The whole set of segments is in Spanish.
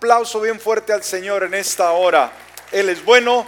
aplauso bien fuerte al Señor en esta hora. Él es bueno,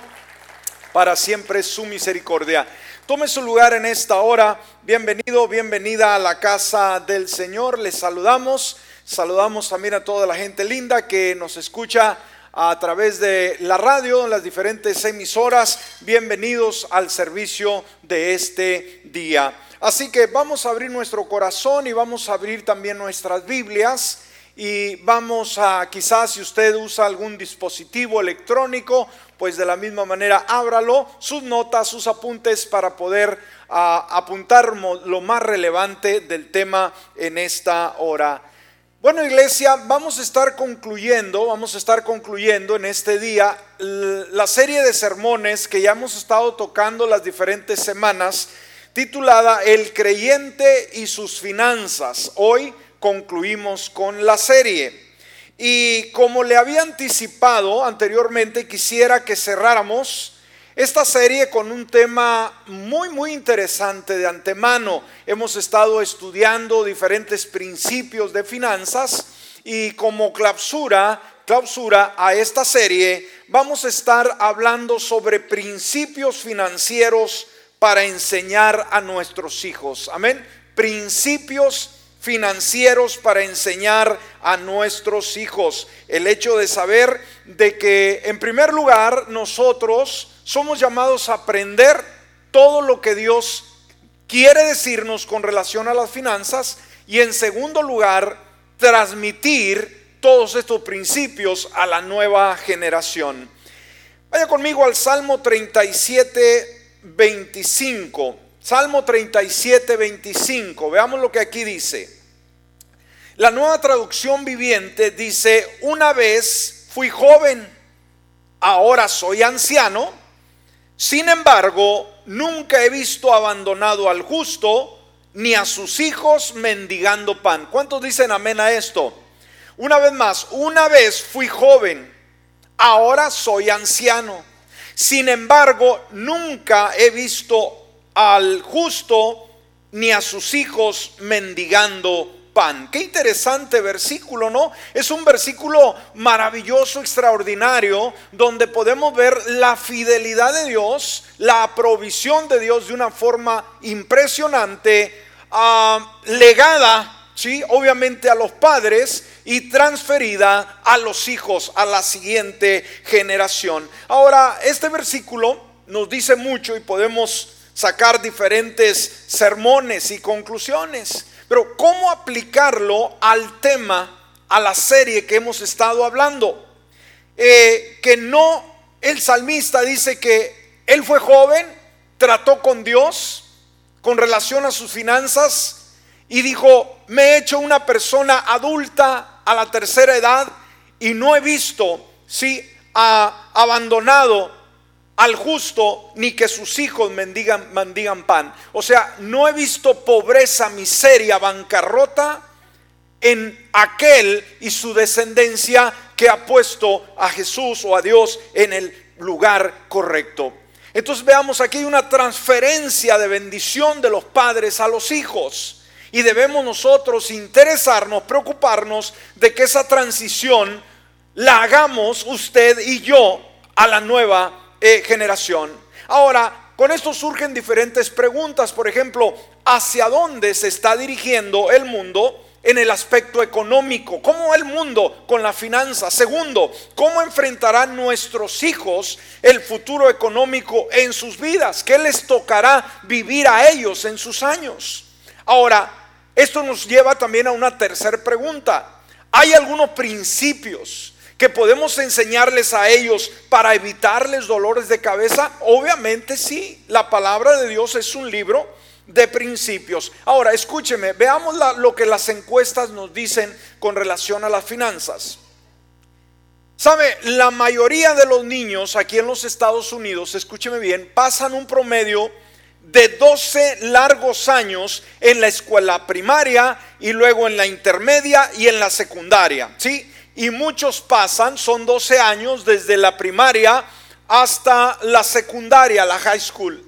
para siempre su misericordia. Tome su lugar en esta hora. Bienvenido, bienvenida a la casa del Señor. Les saludamos. Saludamos también a toda la gente linda que nos escucha a través de la radio, en las diferentes emisoras. Bienvenidos al servicio de este día. Así que vamos a abrir nuestro corazón y vamos a abrir también nuestras Biblias y vamos a, quizás si usted usa algún dispositivo electrónico, pues de la misma manera ábralo, sus notas, sus apuntes para poder ah, apuntar lo más relevante del tema en esta hora. Bueno, iglesia, vamos a estar concluyendo, vamos a estar concluyendo en este día la serie de sermones que ya hemos estado tocando las diferentes semanas, titulada El creyente y sus finanzas. Hoy concluimos con la serie. Y como le había anticipado anteriormente, quisiera que cerráramos esta serie con un tema muy, muy interesante de antemano. Hemos estado estudiando diferentes principios de finanzas y como clausura, clausura a esta serie, vamos a estar hablando sobre principios financieros para enseñar a nuestros hijos. Amén. Principios financieros para enseñar a nuestros hijos. El hecho de saber de que en primer lugar nosotros somos llamados a aprender todo lo que Dios quiere decirnos con relación a las finanzas y en segundo lugar transmitir todos estos principios a la nueva generación. Vaya conmigo al Salmo 37, 25. Salmo 37, 25. Veamos lo que aquí dice. La nueva traducción viviente dice, una vez fui joven, ahora soy anciano sin embargo, nunca he visto abandonado al justo, ni a sus hijos mendigando pan. ¿Cuántos dicen amén a esto? Una vez más, una vez fui joven, ahora soy anciano. Sin embargo, nunca he visto al justo ni a sus hijos mendigando pan. Qué interesante versículo, ¿no? Es un versículo maravilloso, extraordinario, donde podemos ver la fidelidad de Dios, la provisión de Dios de una forma impresionante, ah, legada, ¿sí? Obviamente a los padres y transferida a los hijos, a la siguiente generación. Ahora, este versículo nos dice mucho y podemos sacar diferentes sermones y conclusiones. Pero ¿cómo aplicarlo al tema, a la serie que hemos estado hablando? Eh, que no, el salmista dice que él fue joven, trató con Dios con relación a sus finanzas y dijo, me he hecho una persona adulta a la tercera edad y no he visto, si ha abandonado al justo ni que sus hijos mendigan, pan. O sea, no he visto pobreza, miseria, bancarrota en aquel y su descendencia que ha puesto a Jesús o a Dios en el lugar correcto. Entonces veamos aquí una transferencia de bendición de los padres a los hijos. Y debemos nosotros interesarnos, preocuparnos de que esa transición la hagamos usted y yo a la nueva eh, generación. Ahora, con esto surgen diferentes preguntas. Por ejemplo, ¿hacia dónde se está dirigiendo el mundo? en el aspecto económico, cómo el mundo con la finanza. Segundo, cómo enfrentarán nuestros hijos el futuro económico en sus vidas, qué les tocará vivir a ellos en sus años. Ahora, esto nos lleva también a una tercera pregunta. ¿Hay algunos principios que podemos enseñarles a ellos para evitarles dolores de cabeza? Obviamente sí, la palabra de Dios es un libro de principios. Ahora, escúcheme, veamos lo que las encuestas nos dicen con relación a las finanzas. ¿Sabe? La mayoría de los niños aquí en los Estados Unidos, escúcheme bien, pasan un promedio de 12 largos años en la escuela primaria y luego en la intermedia y en la secundaria. ¿Sí? Y muchos pasan, son 12 años desde la primaria hasta la secundaria, la high school.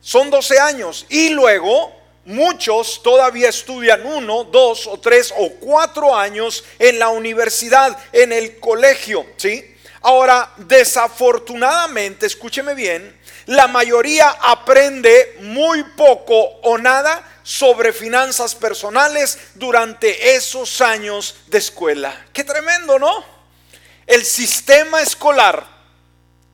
Son 12 años y luego muchos todavía estudian uno, dos o tres o cuatro años en la universidad, en el colegio, ¿sí? Ahora, desafortunadamente, escúcheme bien, la mayoría aprende muy poco o nada sobre finanzas personales durante esos años de escuela. Qué tremendo, ¿no? El sistema escolar,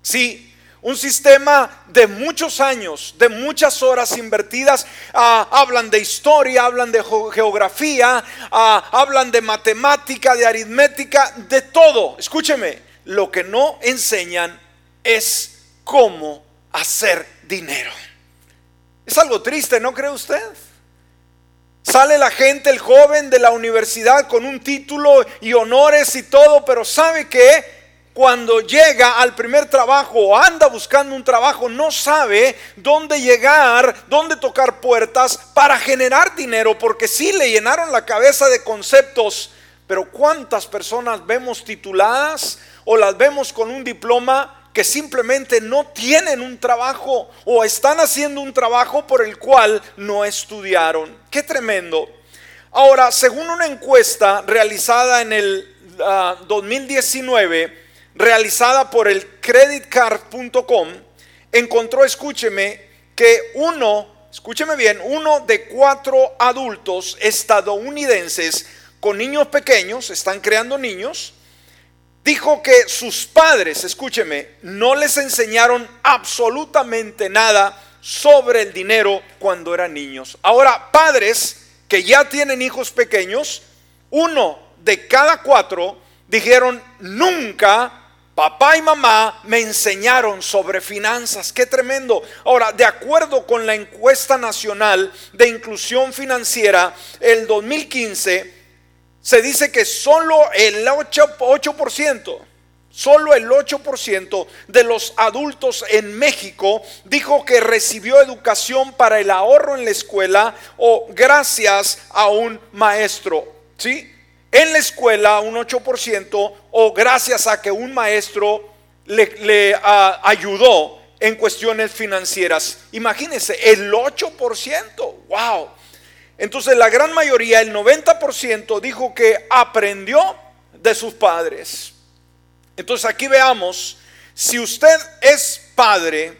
sí, un sistema de muchos años, de muchas horas invertidas. Ah, hablan de historia, hablan de geografía, ah, hablan de matemática, de aritmética, de todo. Escúcheme, lo que no enseñan es cómo hacer dinero. Es algo triste, ¿no cree usted? Sale la gente, el joven de la universidad con un título y honores y todo, pero ¿sabe qué? cuando llega al primer trabajo o anda buscando un trabajo, no sabe dónde llegar, dónde tocar puertas para generar dinero, porque sí le llenaron la cabeza de conceptos, pero ¿cuántas personas vemos tituladas o las vemos con un diploma que simplemente no tienen un trabajo o están haciendo un trabajo por el cual no estudiaron? Qué tremendo. Ahora, según una encuesta realizada en el 2019, ah, realizada por el creditcard.com encontró, escúcheme, que uno, escúcheme bien, uno de cuatro adultos estadounidenses con niños pequeños, están creando niños, dijo que sus padres, escúcheme, no les enseñaron absolutamente nada sobre el dinero cuando eran niños. Ahora, padres que ya tienen hijos pequeños, uno de cada cuatro dijeron, nunca Papá y mamá me enseñaron sobre finanzas. Qué tremendo. Ahora, de acuerdo con la encuesta nacional de inclusión financiera, el 2015, se dice que solo el 8%, solo el 8% de los adultos en México dijo que recibió educación para el ahorro en la escuela o gracias a un maestro. ¿Sí? en la escuela un 8% o gracias a que un maestro le, ayudó en cuestiones financieras. Imagínense, el 8%, wow. Entonces la gran mayoría, el 90% dijo que aprendió de sus padres. Entonces aquí veamos, si usted es padre,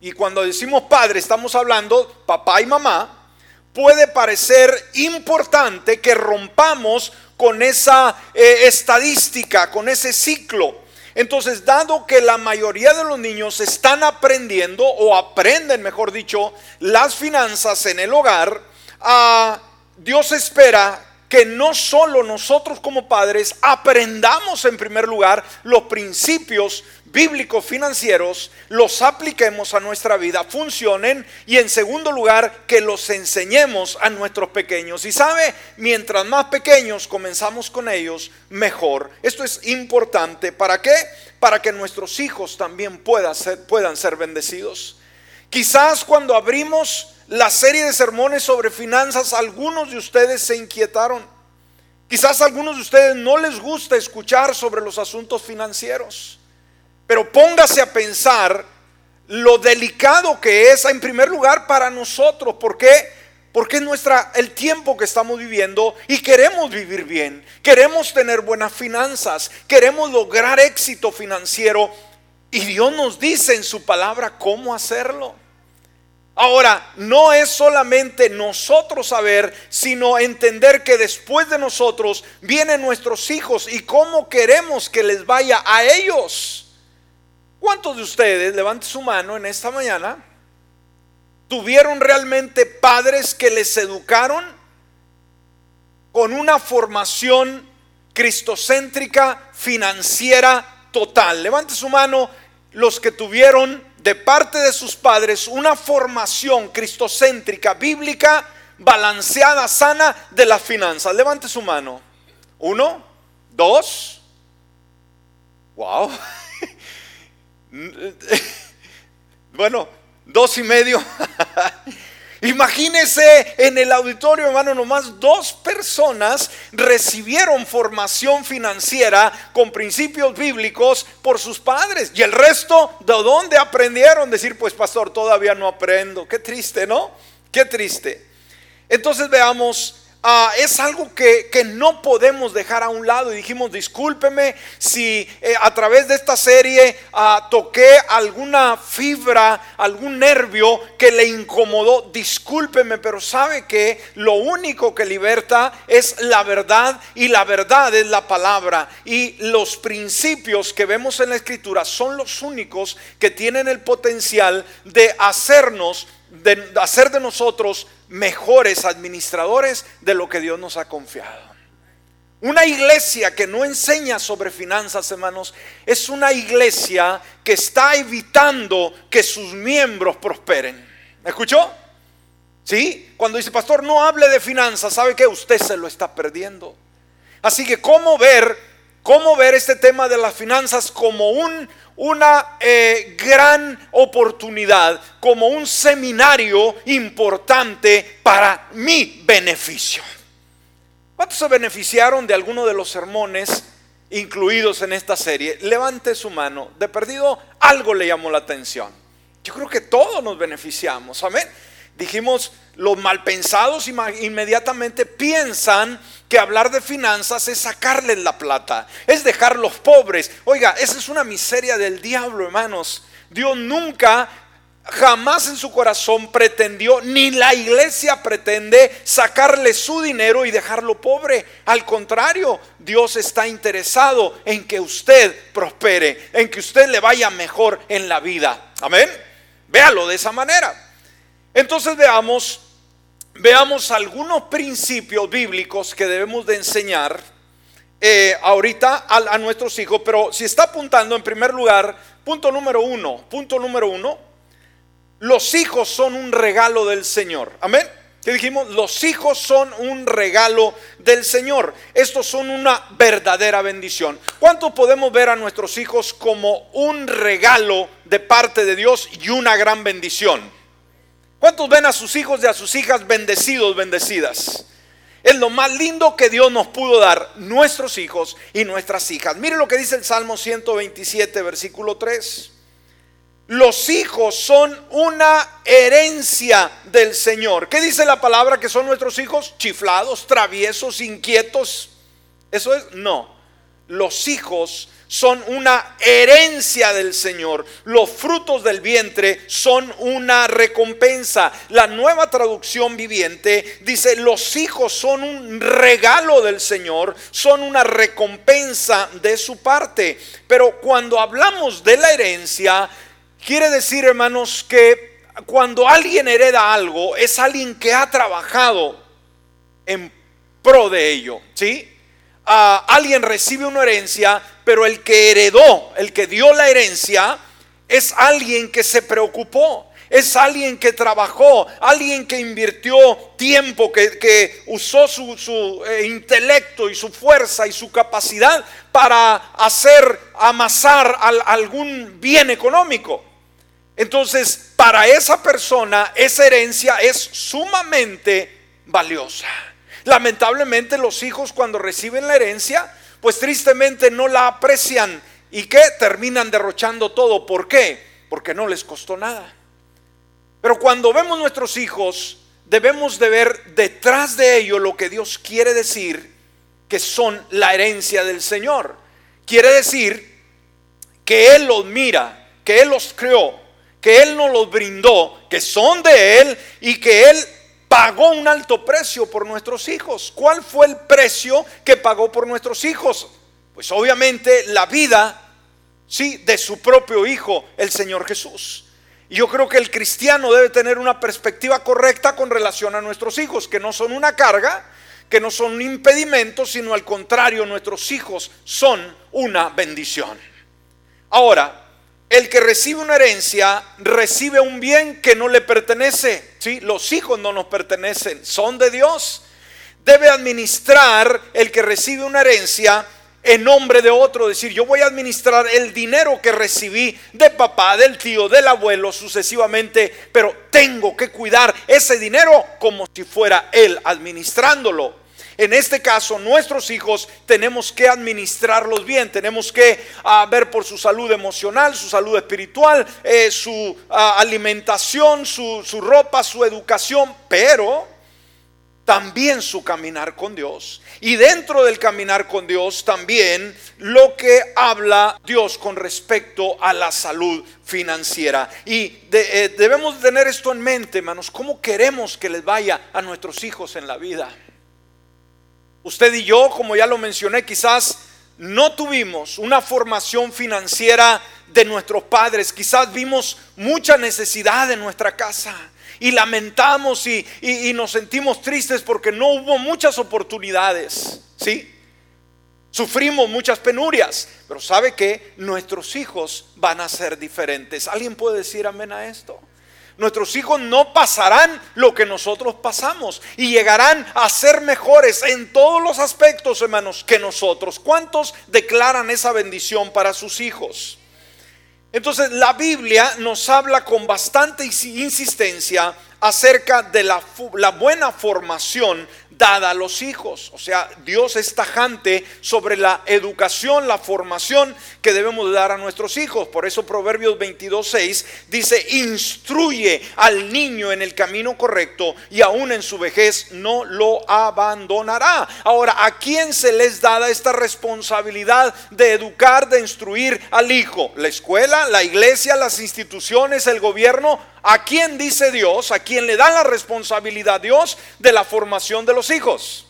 y cuando decimos padre estamos hablando papá y mamá, puede parecer importante que rompamos con esa eh, estadística, con ese ciclo. Entonces, dado que la mayoría de los niños están aprendiendo o aprenden, mejor dicho, las finanzas en el hogar, ah, Dios espera que no solo nosotros como padres aprendamos en primer lugar los principios bíblicos financieros, los apliquemos a nuestra vida, funcionen y en segundo lugar que los enseñemos a nuestros pequeños. Y sabe, mientras más pequeños comenzamos con ellos, mejor. Esto es importante. ¿Para qué? Para que nuestros hijos también puedan ser, puedan ser bendecidos. Quizás cuando abrimos la serie de sermones sobre finanzas, algunos de ustedes se inquietaron. Quizás a algunos de ustedes no les gusta escuchar sobre los asuntos financieros. Pero póngase a pensar lo delicado que es en primer lugar para nosotros. ¿Por qué? Porque es nuestra, el tiempo que estamos viviendo y queremos vivir bien. Queremos tener buenas finanzas. Queremos lograr éxito financiero. Y Dios nos dice en su palabra cómo hacerlo. Ahora, no es solamente nosotros saber, sino entender que después de nosotros vienen nuestros hijos y cómo queremos que les vaya a ellos. ¿Cuántos de ustedes, levante su mano en esta mañana, tuvieron realmente padres que les educaron con una formación cristocéntrica, financiera, total? Levante su mano los que tuvieron de parte de sus padres una formación cristocéntrica, bíblica, balanceada, sana de las finanzas. Levante su mano. Uno, dos. Wow. bueno, dos y medio. Imagínese en el auditorio, hermano, nomás dos personas recibieron formación financiera con principios bíblicos por sus padres. Y el resto, ¿de dónde aprendieron? Decir, pues pastor, todavía no aprendo. Qué triste, ¿no? Qué triste. Entonces veamos Ah, es algo que, no podemos dejar a un lado. Y dijimos, discúlpeme si eh, a través de esta serie ah, toqué alguna fibra, algún nervio que le incomodó. Discúlpeme, pero sabe que lo único que liberta es la verdad y la verdad es la palabra. Y los principios que vemos en la escritura son los únicos que tienen el potencial de hacernos de hacer de nosotros mejores administradores de lo que Dios nos ha confiado. Una iglesia que no enseña sobre finanzas, hermanos, es una iglesia que está evitando que sus miembros prosperen. ¿Me escuchó? ¿Sí? Cuando dice, pastor, no hable de finanzas, ¿sabe que usted se lo está perdiendo? Así que, ¿cómo ver, cómo ver este tema de las finanzas como un, una eh, gran oportunidad, como un seminario importante para mi beneficio. ¿Cuántos se beneficiaron de alguno de los sermones incluidos en esta serie? Levante su mano. De perdido, algo le llamó la atención. Yo creo que todos nos beneficiamos. Amén. Dijimos, los malpensados inmediatamente piensan que hablar de finanzas es sacarles la plata, es dejarlos pobres. Oiga, esa es una miseria del diablo, hermanos. Dios nunca, jamás en su corazón pretendió, ni la iglesia pretende sacarle su dinero y dejarlo pobre. Al contrario, Dios está interesado en que usted prospere, en que usted le vaya mejor en la vida. Amén. Véalo de esa manera. Entonces veamos, veamos algunos principios bíblicos que debemos de enseñar eh, ahorita a, nuestros hijos, pero si está apuntando en primer lugar, punto número uno, punto número uno, los hijos son un regalo del Señor. Amén. ¿Qué dijimos? Los hijos son un regalo del Señor. Estos son una verdadera bendición. ¿Cuánto podemos ver a nuestros hijos como un regalo de parte de Dios y una gran bendición? ¿Cuántos ven a sus hijos y a sus hijas bendecidos, bendecidas? Es lo más lindo que Dios nos pudo dar, nuestros hijos y nuestras hijas. Mire lo que dice el Salmo 127, versículo 3. Los hijos son una herencia del Señor. ¿Qué dice la palabra que son nuestros hijos? Chiflados, traviesos, inquietos. ¿Eso es? No. Los hijos son una herencia del Señor. Los frutos del vientre son una recompensa. La nueva traducción viviente dice, los hijos son un regalo del Señor, son una recompensa de su parte. Pero cuando hablamos de la herencia, quiere decir, hermanos, que cuando alguien hereda algo, es alguien que ha trabajado en pro de ello, ¿sí? Alguien recibe una herencia, pero el que heredó, el que dio la herencia, es alguien que se preocupó. Es alguien que trabajó, alguien que invirtió tiempo, que, usó su, eh, intelecto y su fuerza y su capacidad para hacer amasar algún bien económico. Entonces, para esa persona, esa herencia es sumamente valiosa. Lamentablemente los hijos cuando reciben la herencia, pues tristemente no la aprecian y que terminan derrochando todo. ¿Por qué? Porque no les costó nada. Pero cuando vemos nuestros hijos, debemos de ver detrás de ello lo que Dios quiere decir que son la herencia del Señor. Quiere decir que Él los mira, que Él los creó, que Él nos los brindó, que son de Él y que Él pagó un alto precio por nuestros hijos. ¿Cuál fue el precio que pagó por nuestros hijos? Pues obviamente la vida, sí, de su propio hijo, el Señor Jesús. Y yo creo que el cristiano debe tener una perspectiva correcta con relación a nuestros hijos, que no son una carga, que no son un impedimento, sino al contrario, nuestros hijos son una bendición. Ahora, el que recibe una herencia recibe un bien que no le pertenece. ¿sí? Los hijos no nos pertenecen, son de Dios. Debe administrar el que recibe una herencia en nombre de otro. Decir, yo voy a administrar el dinero que recibí de papá, del tío, del abuelo, sucesivamente, pero tengo que cuidar ese dinero como si fuera él administrándolo. En este caso, nuestros hijos tenemos que administrarlos bien, tenemos que ah, ver por su salud emocional, su salud espiritual, eh, su ah, alimentación, su, su ropa, su educación, pero también su caminar con Dios. Y dentro del caminar con Dios también lo que habla Dios con respecto a la salud financiera. Y eh, debemos tener esto en mente, hermanos, cómo queremos que les vaya a nuestros hijos en la vida. Usted y yo, como ya lo mencioné, quizás no tuvimos una formación financiera de nuestros padres, quizás vimos mucha necesidad en nuestra casa y lamentamos y, nos sentimos tristes porque no hubo muchas oportunidades, ¿sí? Sufrimos muchas penurias, pero sabe que nuestros hijos van a ser diferentes. ¿Alguien puede decir amén a esto? Nuestros hijos no pasarán lo que nosotros pasamos y llegarán a ser mejores en todos los aspectos, hermanos, que nosotros. ¿Cuántos declaran esa bendición para sus hijos? Entonces la Biblia nos habla con bastante insistencia acerca de la, buena formación dada a los hijos. O sea, Dios es tajante sobre la educación, la formación que debemos dar a nuestros hijos. Por eso Proverbios 22.6 dice, instruye al niño en el camino correcto y aún en su vejez no lo abandonará. Ahora, ¿a quién se les da esta responsabilidad de educar, de instruir al hijo? ¿La escuela, la iglesia, las instituciones, el gobierno? ¿A quién dice Dios? ¿A quién le da la responsabilidad Dios de la formación de los hijos?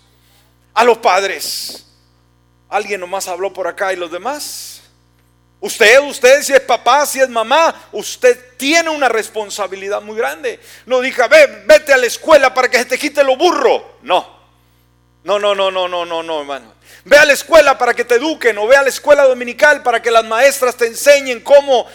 A los padres. ¿Alguien nomás habló por acá y los demás? Usted, usted, si es papá, si es mamá, usted tiene una responsabilidad muy grande. No diga, ve, vete a la escuela para que se te quite lo burro. No. No, no, no, no, no, no, no, hermano. Ve a la escuela para que te eduquen o ve a la escuela dominical para que las maestras te enseñen cómo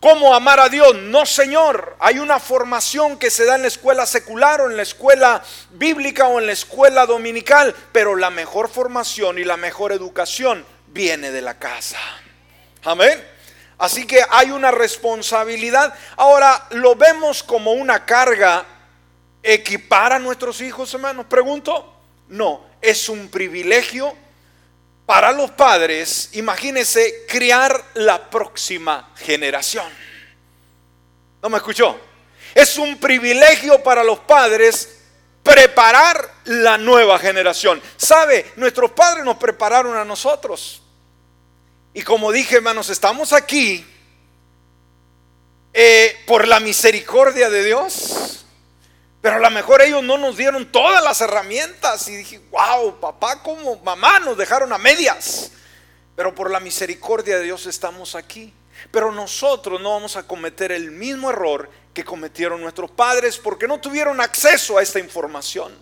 ¿Cómo amar a Dios? No, Señor. Hay una formación que se da en la escuela secular o en la escuela bíblica o en la escuela dominical, pero la mejor formación y la mejor educación viene de la casa. Amén. Así que hay una responsabilidad. Ahora, ¿lo vemos como una carga equipar a nuestros hijos, hermanos? Pregunto. No, es un privilegio para los padres, imagínense, criar la próxima generación. ¿No me escuchó? Es un privilegio para los padres preparar la nueva generación. ¿Sabe? Nuestros padres nos prepararon a nosotros. Y como dije, hermanos, estamos aquí eh, por la misericordia de Dios. Pero a lo mejor ellos no nos dieron todas las herramientas y dije, wow, papá como mamá nos dejaron a medias. Pero por la misericordia de Dios estamos aquí. Pero nosotros no vamos a cometer el mismo error que cometieron nuestros padres porque no tuvieron acceso a esta información.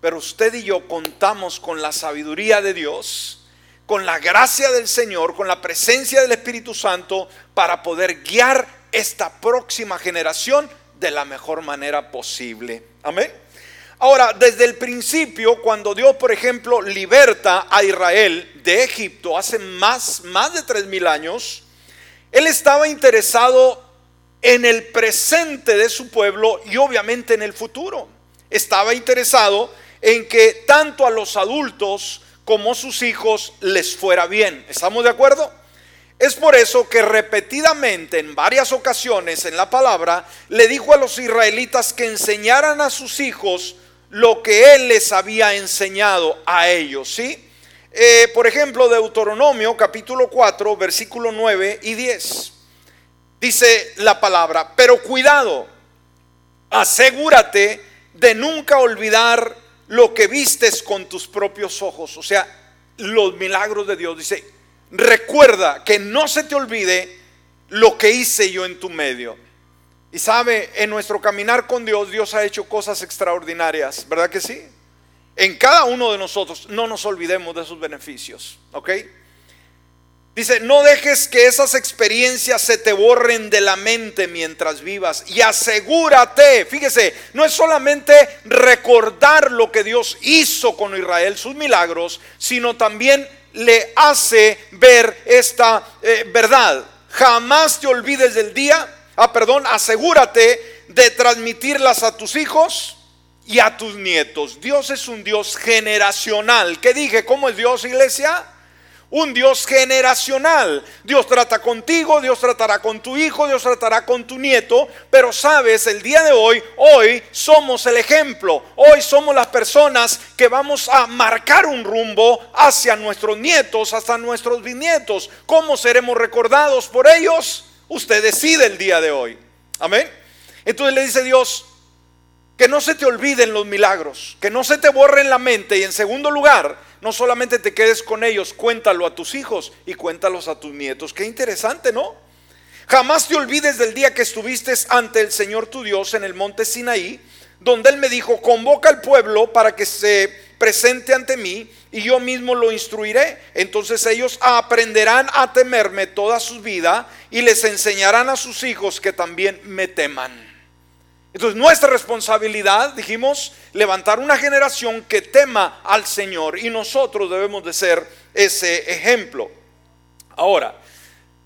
Pero usted y yo contamos con la sabiduría de Dios, con la gracia del Señor, con la presencia del Espíritu Santo para poder guiar esta próxima generación de la mejor manera posible. Amén. Ahora, desde el principio, cuando Dios, por ejemplo, liberta a Israel de Egipto hace más, más de tres mil años, Él estaba interesado en el presente de su pueblo y obviamente en el futuro. Estaba interesado en que tanto a los adultos como a sus hijos les fuera bien. ¿Estamos de acuerdo? Es por eso que repetidamente en varias ocasiones en la palabra le dijo a los israelitas que enseñaran a sus hijos lo que él les había enseñado a ellos, ¿sí? Eh, por ejemplo, Deuteronomio capítulo 4, versículo 9 y 10. Dice la palabra, pero cuidado, asegúrate de nunca olvidar lo que vistes con tus propios ojos, o sea, los milagros de Dios. Dice, recuerda que no se te olvide lo que hice yo en tu medio. Y sabe, en nuestro caminar con Dios, Dios ha hecho cosas extraordinarias, ¿verdad que sí? En cada uno de nosotros, no nos olvidemos de sus beneficios, ¿ok? Dice, no dejes que esas experiencias se te borren de la mente mientras vivas y asegúrate, fíjese, no es solamente recordar lo que Dios hizo con Israel, sus milagros, sino también le hace ver esta eh, verdad. Jamás te olvides del día, ah, perdón, asegúrate de transmitirlas a tus hijos y a tus nietos. Dios es un Dios generacional. ¿Qué dije? ¿Cómo es Dios, iglesia? Un Dios generacional. Dios trata contigo, Dios tratará con tu hijo, Dios tratará con tu nieto, pero sabes, el día de hoy, hoy somos el ejemplo, hoy somos las personas que vamos a marcar un rumbo hacia nuestros nietos, hasta nuestros bisnietos. ¿Cómo seremos recordados por ellos? Usted decide el día de hoy. Amén. Entonces le dice Dios, que no se te olviden los milagros, que no se te borren la mente y en segundo lugar, no solamente te quedes con ellos, cuéntalo a tus hijos y cuéntalos a tus nietos. Qué interesante, ¿no? Jamás te olvides del día que estuviste ante el Señor tu Dios en el monte Sinaí, donde Él me dijo, convoca al pueblo para que se presente ante mí y yo mismo lo instruiré. Entonces ellos aprenderán a temerme toda su vida y les enseñarán a sus hijos que también me teman. Entonces nuestra responsabilidad, dijimos, levantar una generación que tema al Señor y nosotros debemos de ser ese ejemplo. Ahora,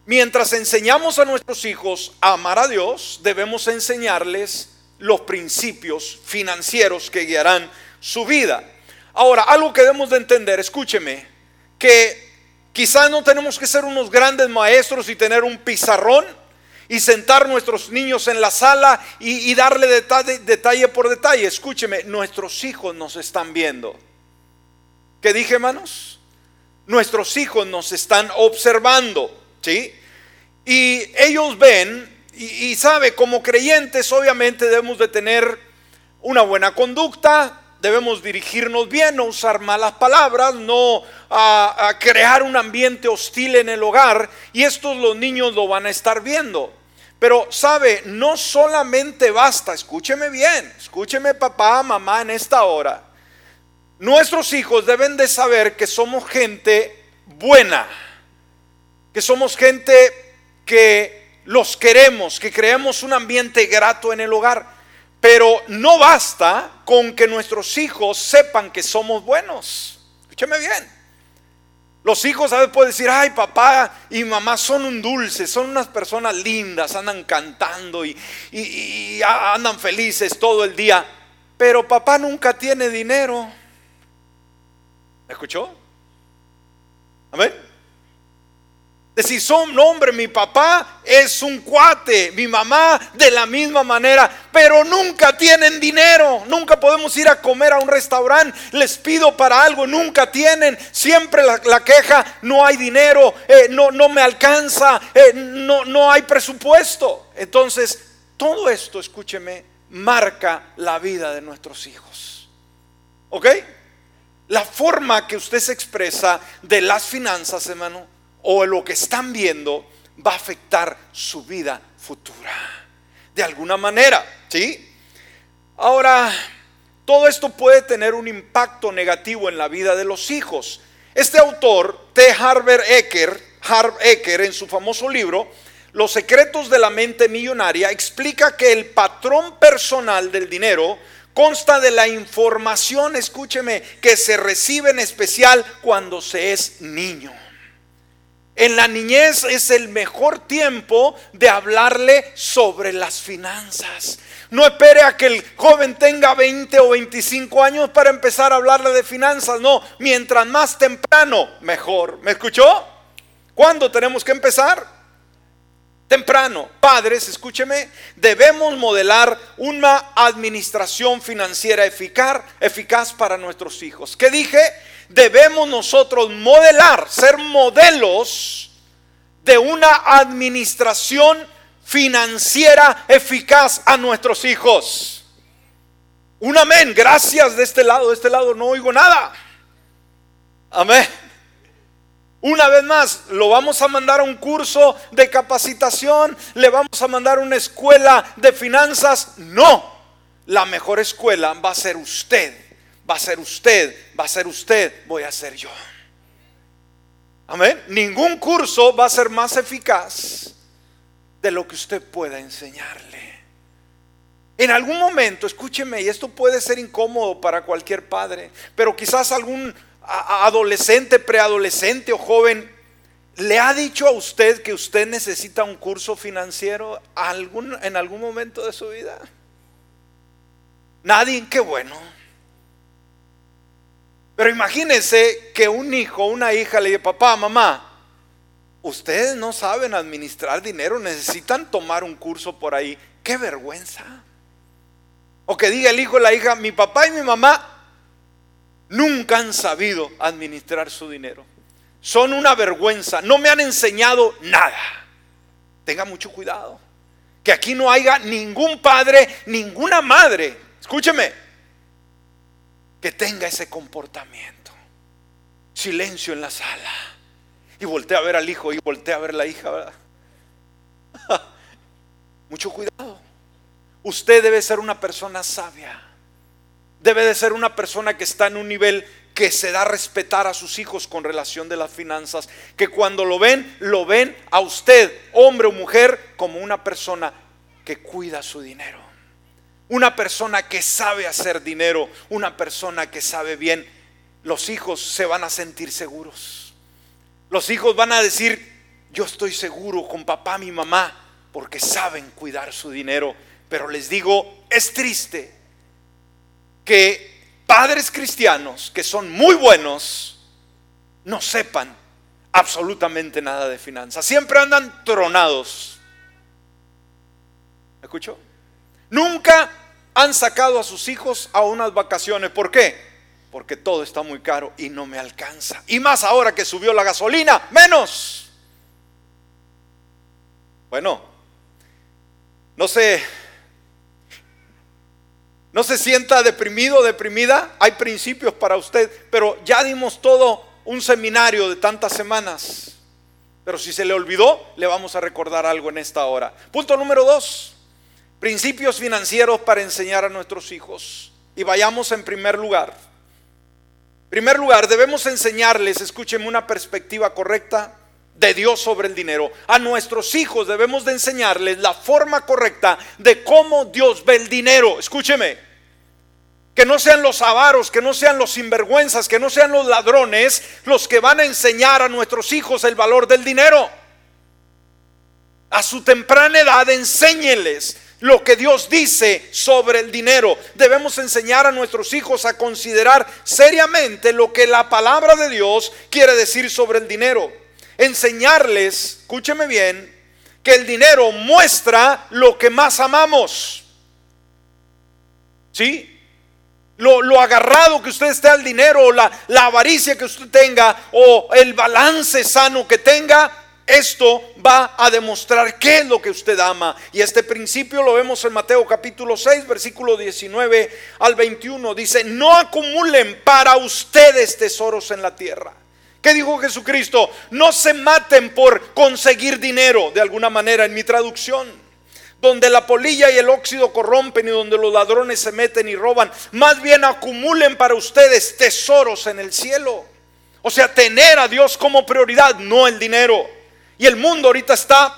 mientras enseñamos a nuestros hijos a amar a Dios, debemos enseñarles los principios financieros que guiarán su vida. Ahora, algo que debemos de entender, escúcheme, que quizás no tenemos que ser unos grandes maestros y tener un pizarrón y sentar nuestros niños en la sala y, darle detalle, detalle por detalle. Escúcheme, nuestros hijos nos están viendo. ¿Qué dije, hermanos? Nuestros hijos nos están observando, ¿sí? Y ellos ven, y, sabe, como creyentes obviamente debemos de tener una buena conducta, debemos dirigirnos bien, no usar malas palabras, no a, crear un ambiente hostil en el hogar. Y estos los niños lo van a estar viendo. Pero sabe, no solamente basta, escúcheme bien, escúcheme papá, mamá en esta hora. Nuestros hijos deben de saber que somos gente buena, que somos gente que los queremos, que creemos un ambiente grato en el hogar. Pero no basta con que nuestros hijos sepan que somos buenos. Escúcheme bien. Los hijos a veces pueden decir, ay papá y mamá son un dulce, son unas personas lindas, andan cantando y, y, andan felices todo el día. Pero papá nunca tiene dinero. ¿Me escuchó? Amén. Decir, son hombre, mi papá es un cuate, mi mamá de la misma manera, pero nunca tienen dinero, nunca podemos ir a comer a un restaurante, les pido para algo, nunca tienen, siempre la, queja, no hay dinero, eh, no, no me alcanza, eh, no, no hay presupuesto. Entonces, todo esto, escúcheme, marca la vida de nuestros hijos. ¿Ok? La forma que usted se expresa de las finanzas, hermano, o lo que están viendo va a afectar su vida futura. De alguna manera, ¿sí? Ahora, todo esto puede tener un impacto negativo en la vida de los hijos. Este autor, T. Harvard Ecker, Harv Ecker, en su famoso libro, Los secretos de la mente millonaria, explica que el patrón personal del dinero consta de la información, escúcheme, que se recibe en especial cuando se es niño. En la niñez es el mejor tiempo de hablarle sobre las finanzas. No espere a que el joven tenga 20 o 25 años para empezar a hablarle de finanzas. No, mientras más temprano, mejor. ¿Me escuchó? ¿Cuándo tenemos que empezar? Temprano. Padres, escúcheme, debemos modelar una administración financiera eficaz, para nuestros hijos. ¿Qué dije? debemos nosotros modelar, ser modelos de una administración financiera eficaz a nuestros hijos. Un amén, gracias de este lado, de este lado no oigo nada. Amén. Una vez más, lo vamos a mandar a un curso de capacitación, le vamos a mandar a una escuela de finanzas. No, la mejor escuela va a ser usted va a ser usted, va a ser usted, voy a ser yo. Amén. Ningún curso va a ser más eficaz de lo que usted pueda enseñarle. En algún momento, escúcheme, y esto puede ser incómodo para cualquier padre, pero quizás algún adolescente, preadolescente o joven le ha dicho a usted que usted necesita un curso financiero en algún momento de su vida. Nadie, qué bueno. Pero imagínense que un hijo, una hija le dice, papá, mamá, ustedes no saben administrar dinero, necesitan tomar un curso por ahí. ¡Qué vergüenza! O que diga el hijo o la hija, mi papá y mi mamá nunca han sabido administrar su dinero. Son una vergüenza, no me han enseñado nada. Tenga mucho cuidado. Que aquí no haya ningún padre, ninguna madre, escúcheme, que tenga ese comportamiento. Silencio en la sala. Y voltea a ver al hijo y voltea a ver a la hija, Mucho cuidado. Usted debe ser una persona sabia. Debe de ser una persona que está en un nivel que se da a respetar a sus hijos con relación de las finanzas, que cuando lo ven, lo ven a usted, hombre o mujer, como una persona que cuida su dinero. Una persona que sabe hacer dinero, una persona que sabe bien, los hijos se van a sentir seguros. Los hijos van a decir, yo estoy seguro con papá, mi mamá, porque saben cuidar su dinero. Pero les digo, es triste que padres cristianos que son muy buenos no sepan absolutamente nada de finanzas. Siempre andan tronados. ¿Me escuchó? Nunca han sacado a sus hijos a unas vacaciones. ¿Por qué? Porque todo está muy caro y no me alcanza. Y más ahora que subió la gasolina, menos. Bueno, no sé, no se sienta deprimido, deprimida. Hay principios para usted, pero ya dimos todo un seminario de tantas semanas. Pero si se le olvidó, le vamos a recordar algo en esta hora. Punto número dos. Principios financieros para enseñar a nuestros hijos. Y vayamos en primer lugar. primer lugar, debemos enseñarles, escúchenme, una perspectiva correcta de Dios sobre el dinero. A nuestros hijos debemos de enseñarles la forma correcta de cómo Dios ve el dinero. Escúcheme. Que no sean los avaros, que no sean los sinvergüenzas, que no sean los ladrones los que van a enseñar a nuestros hijos el valor del dinero. A su temprana edad enséñeles lo que Dios dice sobre el dinero. Debemos enseñar a nuestros hijos a considerar seriamente lo que la palabra de Dios quiere decir sobre el dinero. Enseñarles, escúcheme bien, que el dinero muestra lo que más amamos. ¿Sí? Lo, agarrado que usted esté al dinero, o la, avaricia que usted tenga, o el balance sano que tenga, esto va a demostrar qué es lo que usted ama. Y este principio lo vemos en Mateo capítulo 6, versículo 19 al 21. Dice, no acumulen para ustedes tesoros en la tierra. ¿Qué dijo Jesucristo? No se maten por conseguir dinero, de alguna manera en mi traducción. Donde la polilla y el óxido corrompen y donde los ladrones se meten y roban. Más bien acumulen para ustedes tesoros en el cielo. O sea, tener a Dios como prioridad, no el dinero. Y el mundo ahorita está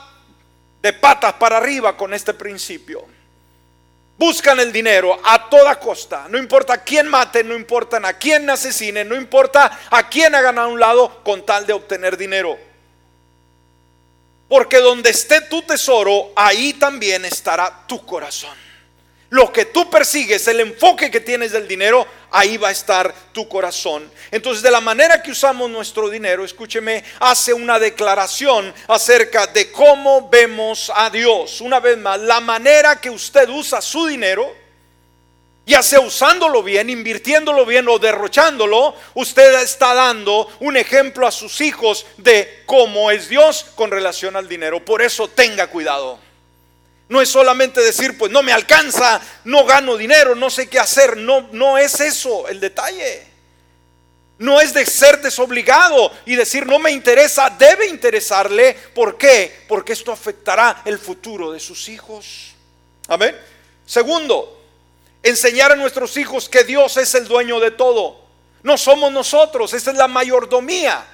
de patas para arriba con este principio. Buscan el dinero a toda costa. No importa a quién maten, no importa a quién asesinen, no importa a quién hagan a un lado con tal de obtener dinero. Porque donde esté tu tesoro, ahí también estará tu corazón. Lo que tú persigues, el enfoque que tienes del dinero, ahí va a estar tu corazón. Entonces, de la manera que usamos nuestro dinero, escúcheme, hace una declaración acerca de cómo vemos a Dios. Una vez más, la manera que usted usa su dinero, ya sea usándolo bien, invirtiéndolo bien o derrochándolo, usted está dando un ejemplo a sus hijos de cómo es Dios con relación al dinero. Por eso tenga cuidado. No es solamente decir, pues no me alcanza, no gano dinero, no sé qué hacer. No, no es eso el detalle. No es de ser desobligado y decir no me interesa, debe interesarle. ¿Por qué? Porque esto afectará el futuro de sus hijos. Amén. Segundo, enseñar a nuestros hijos que Dios es el dueño de todo. No somos nosotros, esa es la mayordomía.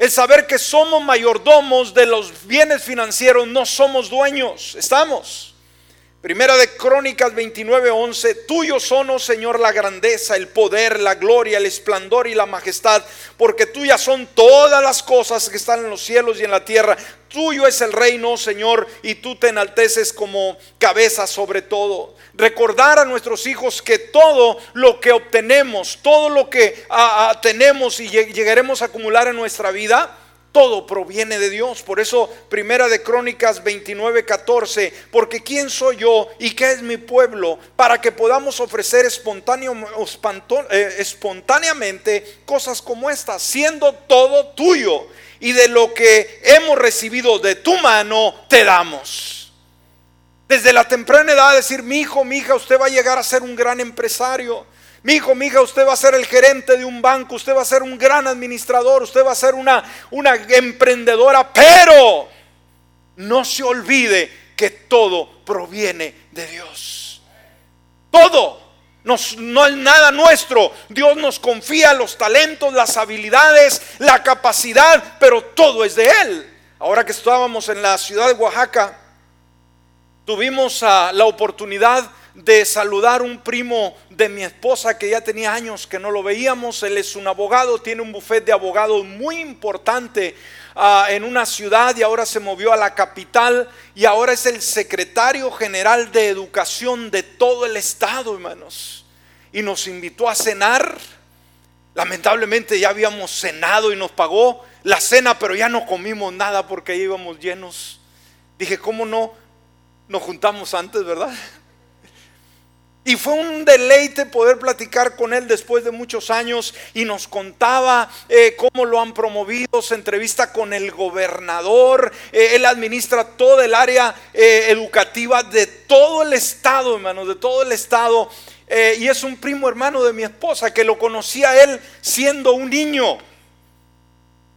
El saber que somos mayordomos de los bienes financieros, no somos dueños, estamos. Primera de Crónicas 29:11, tuyo son, oh Señor, la grandeza, el poder, la gloria, el esplendor y la majestad, porque tuyas son todas las cosas que están en los cielos y en la tierra. Tuyo es el reino, oh Señor, y tú te enalteces como cabeza sobre todo. Recordar a nuestros hijos que todo lo que obtenemos, todo lo que ah, ah, tenemos y llegaremos a acumular en nuestra vida, todo proviene de Dios. Por eso, Primera de Crónicas 29, 14, porque ¿quién soy yo y qué es mi pueblo para que podamos ofrecer espontáneo, eh, espontáneamente cosas como estas, siendo todo tuyo y de lo que hemos recibido de tu mano, te damos. Desde la temprana edad decir, mi hijo, mi hija, usted va a llegar a ser un gran empresario. Mi hijo, mi hija, usted va a ser el gerente de un banco, usted va a ser un gran administrador, usted va a ser una, una emprendedora, pero no se olvide que todo proviene de Dios. Todo. no es nada nuestro. Dios nos confía los talentos, las habilidades, la capacidad, pero todo es de Él. Ahora que estábamos en la ciudad de Oaxaca, tuvimos ah, la oportunidad de saludar un primo de mi esposa que ya tenía años que no lo veíamos. Él es un abogado, tiene un bufete de abogados muy importante ah, en una ciudad y ahora se movió a la capital y ahora es el secretario general de educación de todo el estado, hermanos. Y nos invitó a cenar. Lamentablemente ya habíamos cenado y nos pagó la cena, pero ya no comimos nada porque íbamos llenos. Dije, ¿cómo no? Nos juntamos antes, ¿verdad? Y fue un deleite poder platicar con él después de muchos años y nos contaba eh, cómo lo han promovido, se entrevista con el gobernador, eh, él administra todo el área eh, educativa de todo el estado, hermanos, de todo el estado. y es un primo hermano de mi esposa que lo conocía él siendo un niño.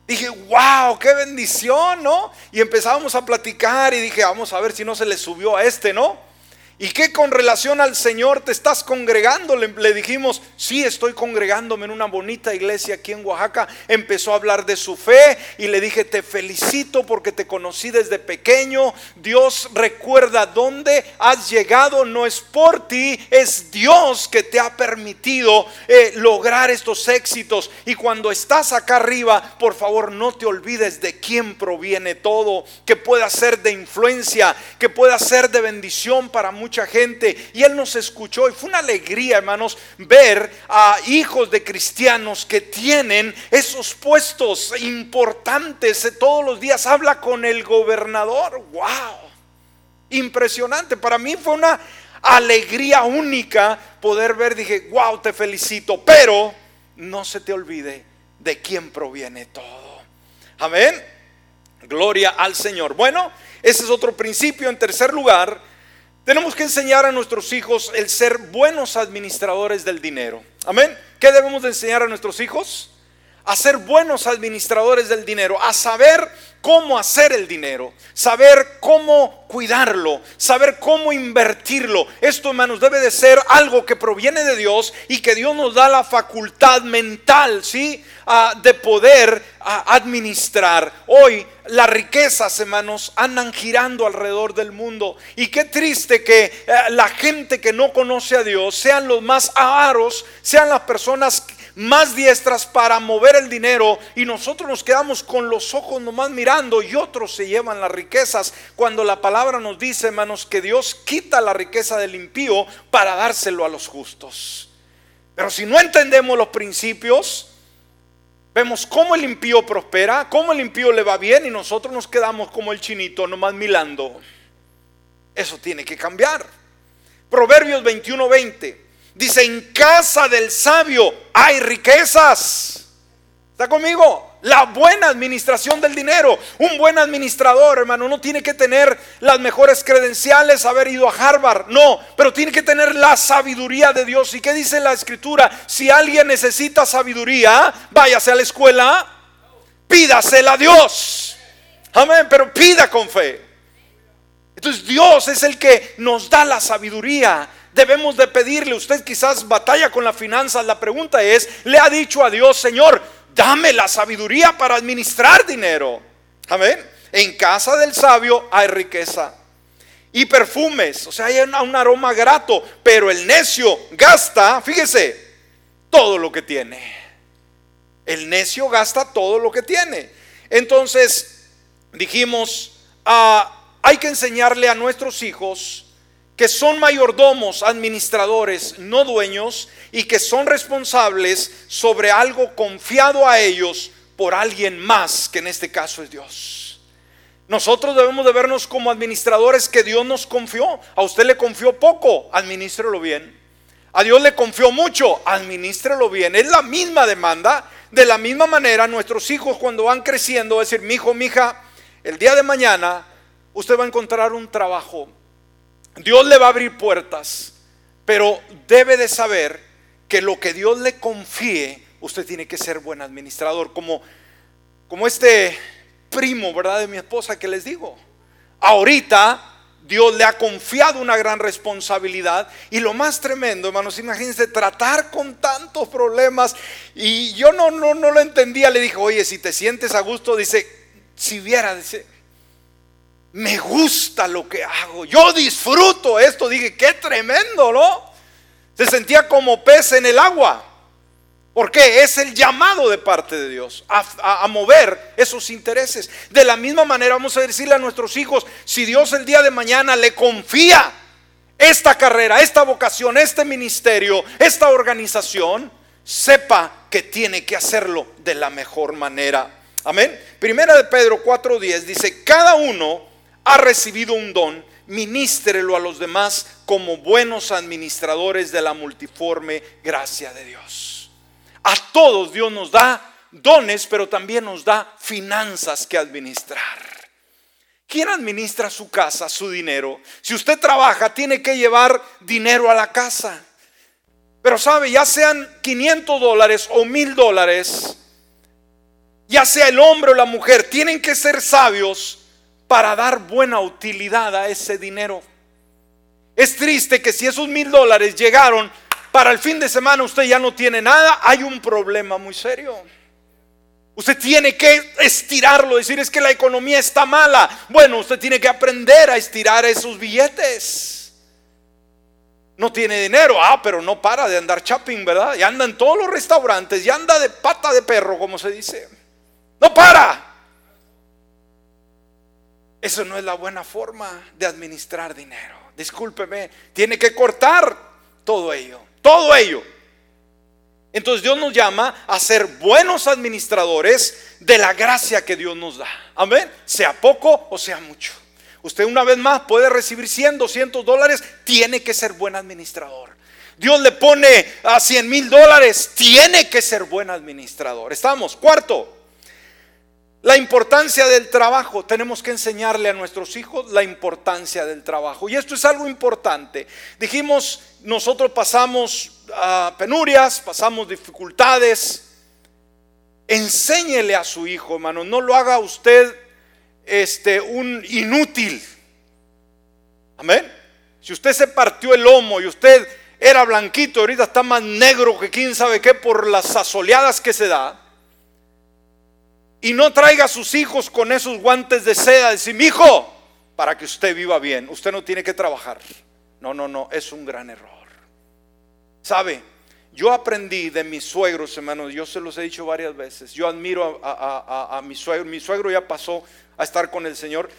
Dije, wow, qué bendición, ¿no? Y empezábamos a platicar y dije, vamos a ver si no se le subió a este, ¿no? ¿Y qué con relación al Señor te estás congregando? Le, dijimos, sí, estoy congregándome en una bonita iglesia aquí en Oaxaca. Empezó a hablar de su fe y le dije, te felicito porque te conocí desde pequeño. Dios recuerda dónde has llegado, no es por ti, es Dios que te ha permitido eh, lograr estos éxitos. Y cuando estás acá arriba, por favor, no te olvides de quién proviene todo, que pueda ser de influencia, que pueda ser de bendición para muchos gente y él nos escuchó y fue una alegría, hermanos, ver a hijos de cristianos que tienen esos puestos importantes. Todos los días habla con el gobernador. ¡Wow! Impresionante. Para mí fue una alegría única poder ver. Dije, wow, te felicito. Pero no se te olvide de quién proviene todo. Amén. Gloria al Señor. Bueno, ese es otro principio. En tercer lugar, tenemos que enseñar a nuestros hijos el ser buenos administradores del dinero. Amén. ¿Qué debemos de enseñar a nuestros hijos? A ser buenos administradores del dinero, a saber cómo hacer el dinero, saber cómo cuidarlo, saber cómo invertirlo. Esto, hermanos, debe de ser algo que proviene de Dios y que Dios nos da la facultad mental, ¿sí? Ah, de poder ah, administrar. Hoy las riquezas, hermanos, andan girando alrededor del mundo. Y qué triste que eh, la gente que no conoce a Dios sean los más avaros, sean las personas más diestras para mover el dinero y nosotros nos quedamos con los ojos nomás mirando y otros se llevan las riquezas cuando la palabra nos dice, hermanos, que Dios quita la riqueza del impío para dárselo a los justos. Pero si no entendemos los principios, vemos cómo el impío prospera, cómo el impío le va bien y nosotros nos quedamos como el chinito nomás mirando. Eso tiene que cambiar. Proverbios 21:20. Dice, en casa del sabio hay riquezas. ¿Está conmigo? La buena administración del dinero. Un buen administrador, hermano, no tiene que tener las mejores credenciales, haber ido a Harvard. No, pero tiene que tener la sabiduría de Dios. ¿Y qué dice la escritura? Si alguien necesita sabiduría, váyase a la escuela, pídasela a Dios. Amén, pero pida con fe. Entonces Dios es el que nos da la sabiduría debemos de pedirle. Usted quizás batalla con las finanzas. La pregunta es, ¿le ha dicho a Dios, Señor, dame la sabiduría para administrar dinero? Amén. En casa del sabio hay riqueza. y perfumes. O sea, hay un aroma grato, pero el necio gasta, fíjese, todo lo que tiene. El necio gasta todo lo que tiene. Entonces, dijimos, ah, hay que enseñarle a nuestros hijos que son mayordomos, administradores, no dueños, y que son responsables sobre algo confiado a ellos por alguien más, que en este caso es Dios. Nosotros debemos de vernos como administradores que Dios nos confió. A usted le confió poco, administrelo bien. A Dios le confió mucho, administrelo bien. Es la misma demanda. De la misma manera, nuestros hijos cuando van creciendo, decir, mi hijo, mi hija, el día de mañana usted va a encontrar un trabajo. Dios le va a abrir puertas, pero debe de saber que lo que Dios le confíe, usted tiene que ser buen administrador. Como, como este primo, ¿verdad? De mi esposa que les digo. Ahorita Dios le ha confiado una gran responsabilidad y lo más tremendo, hermanos, imagínense tratar con tantos problemas y yo no, no, no lo entendía, le dije, oye, si te sientes a gusto, dice, si viera, dice, me gusta lo que hago, yo disfruto esto, dije, qué tremendo, ¿no? Se sentía como pez en el agua. Porque es el llamado de parte de Dios a, mover esos intereses. De la misma manera vamos a decirle a nuestros hijos, si Dios el día de mañana le confía esta carrera, esta vocación, este ministerio, esta organización, sepa que tiene que hacerlo de la mejor manera. Amén. Primera de Pedro 4:10 dice, cada uno ha recibido un don, ministrelo a los demás como buenos administradores de la multiforme gracia de Dios. A todos Dios nos da dones, pero también nos da finanzas que administrar. ¿Quién administra su casa, su dinero? Si usted trabaja, tiene que llevar dinero a la casa. Pero sabe, ya sean 500 dólares o 1000 dólares, ya sea el hombre o la mujer, tienen que ser sabios para dar buena utilidad a ese dinero. Es triste que si esos mil dólares llegaron para el fin de semana usted ya no tiene nada, hay un problema muy serio. Usted tiene que estirarlo, decir es que la economía está mala. Bueno, usted tiene que aprender a estirar esos billetes. No tiene dinero, ah, pero no para de andar shopping, ¿verdad? Y anda en todos los restaurantes, y anda de pata de perro, como se dice. No para. Eso no es la buena forma de administrar dinero. Discúlpeme, tiene que cortar todo ello. Todo ello. Entonces Dios nos llama a ser buenos administradores de la gracia que Dios nos da. Amén. Sea poco o sea mucho. Usted una vez más puede recibir 100, 200 dólares, tiene que ser buen administrador. Dios le pone a 100 mil dólares, tiene que ser buen administrador. Estamos. Cuarto, la importancia del trabajo. Tenemos que enseñarle a nuestros hijos la importancia del trabajo. Y esto es algo importante. Dijimos, nosotros pasamos ah, penurias, pasamos dificultades. Enséñele a su hijo, hermano. No lo haga usted este, un inútil. Amén. Si usted se partió el lomo y usted era blanquito, ahorita está más negro que quién sabe qué por las asoleadas que se da y no traiga a sus hijos con esos guantes de seda, decir, mi hijo, para que usted viva bien, usted no tiene que trabajar. No, no, no, es un gran error. ¿Sabe? Yo aprendí de mis suegros, hermanos, yo se los he dicho varias veces. Yo admiro a, a, mi suegro, mi suegro ya pasó a estar con el Señor,